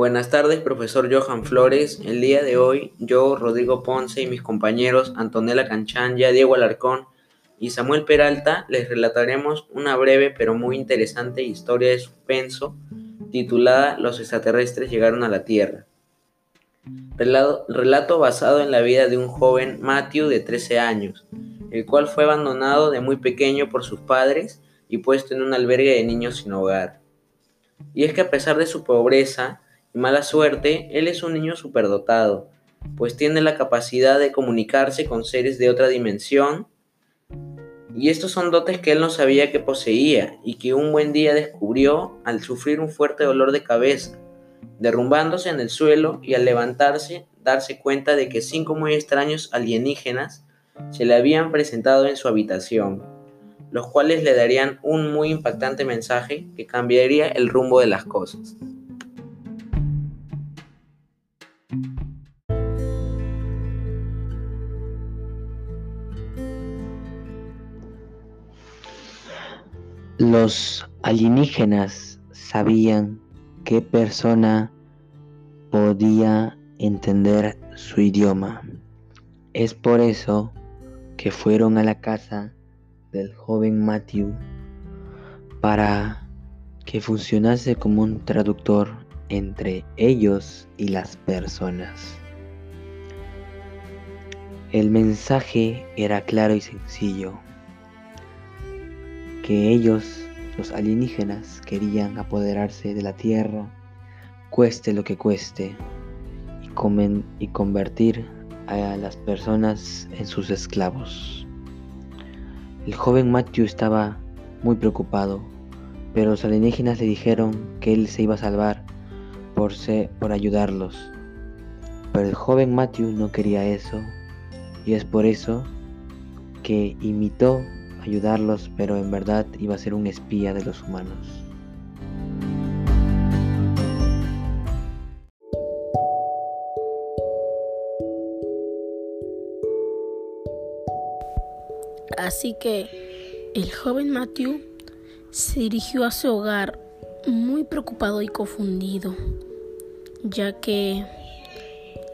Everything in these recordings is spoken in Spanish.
Buenas tardes, profesor Johan Flores. El día de hoy, yo, Rodrigo Ponce y mis compañeros Antonella Canchanya, Diego Alarcón y Samuel Peralta les relataremos una breve pero muy interesante historia de suspenso titulada Los extraterrestres llegaron a la Tierra. Relato, basado en la vida de un joven Matthew de 13 años, el cual fue abandonado de muy pequeño por sus padres y puesto en un albergue de niños sin hogar. Y es que a pesar de su pobreza, mala suerte, él es un niño superdotado, pues tiene la capacidad de comunicarse con seres de otra dimensión, y estos son dotes que él no sabía que poseía y que un buen día descubrió al sufrir un fuerte dolor de cabeza, derrumbándose en el suelo y al levantarse darse cuenta de que cinco muy extraños alienígenas se le habían presentado en su habitación, los cuales le darían un muy impactante mensaje que cambiaría el rumbo de las cosas. Los alienígenas sabían qué persona podía entender su idioma. Es por eso que fueron a la casa del joven Matthew para que funcionase como un traductor entre ellos y las personas. El mensaje era claro y sencillo que ellos, los alienígenas, querían apoderarse de la Tierra, cueste lo que cueste, y, y convertir a las personas en sus esclavos. El joven Matthew estaba muy preocupado, pero los alienígenas le dijeron que él se iba a salvar por, por ayudarlos. Pero el joven Matthew no quería eso, y es por eso que imitó ayudarlos, pero en verdad iba a ser un espía de los humanos. Así que el joven Matthew se dirigió a su hogar muy preocupado y confundido, ya que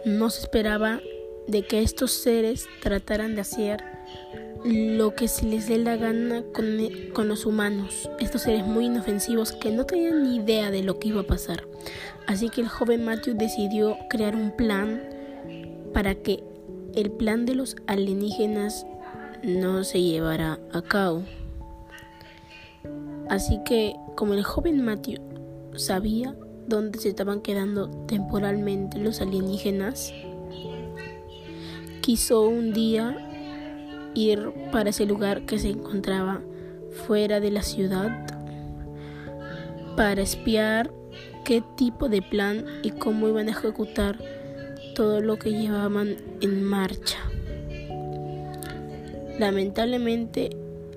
no se esperaba de que estos seres trataran de hacer lo que se les dé la gana con, los humanos, estos seres muy inofensivos que no tenían ni idea de lo que iba a pasar. Así que el joven Matthew decidió crear un plan para que el plan de los alienígenas no se llevara a cabo. Así que como el joven Matthew sabía dónde se estaban quedando temporalmente los alienígenas, quiso un día ir para ese lugar que se encontraba fuera de la ciudad para espiar qué tipo de plan y cómo iban a ejecutar todo lo que llevaban en marcha. Lamentablemente,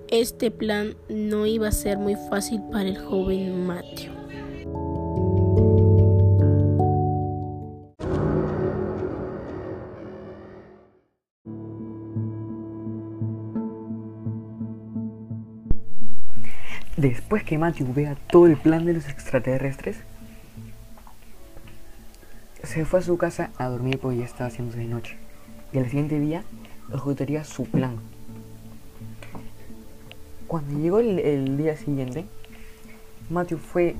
este plan no iba a ser muy fácil para el joven Matthew. Después que Matthew vea todo el plan de los extraterrestres, se fue a su casa a dormir porque ya estaba haciéndose de noche. Y al siguiente día ejecutaría su plan. Cuando llegó el, día siguiente, Matthew fue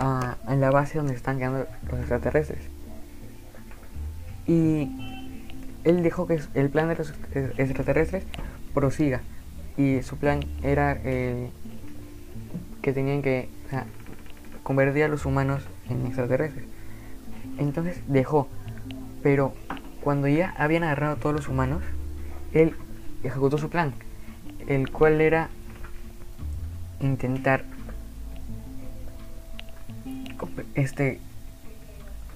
a, la base donde están quedando los extraterrestres. Y él dejó que el plan de los extraterrestres prosiga. Y su plan era eh, que tenían que convertir a los humanos en extraterrestres. Entonces dejó, pero cuando ya habían agarrado a todos los humanos, él ejecutó su plan, el cual era intentar este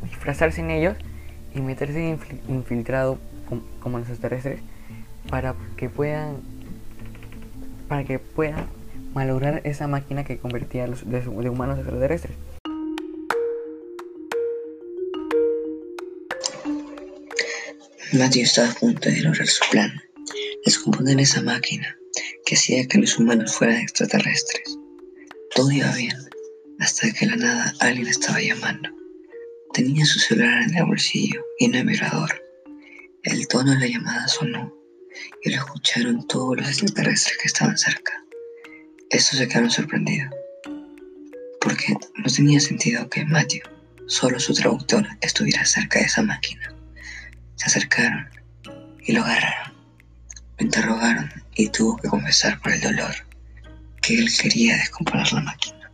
disfrazarse en ellos y meterse infiltrado como los extraterrestres para que puedan para que puedan malograr esa máquina que convertía a los de, humanos extraterrestres. Matthew estaba a punto de lograr su plan, descomponer esa máquina que hacía que los humanos fueran extraterrestres. Todo iba bien, hasta que de la nada alguien estaba llamando. Tenía su celular en el bolsillo y no el vibrador. El tono de la llamada sonó y lo escucharon todos los extraterrestres que estaban cerca. Estos se quedaron sorprendidos, porque no tenía sentido que Matthew, solo su traductor, estuviera cerca de esa máquina. Se acercaron y lo agarraron. Lo interrogaron y tuvo que confesar por el dolor que él quería descomponer la máquina.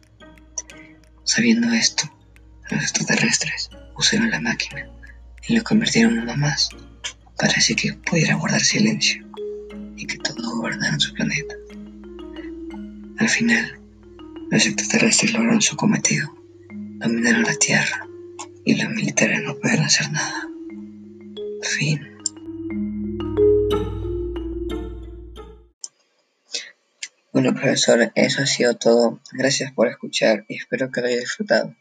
Sabiendo esto, los extraterrestres usaron la máquina y lo convirtieron en uno más para así que pudiera guardar silencio y que todos gobernaran su planeta. Al final, los extraterrestres lograron su cometido, dominaron la Tierra y los militares no pudieron hacer nada. Fin. Bueno, profesor, eso ha sido todo. Gracias por escuchar y espero que lo haya disfrutado.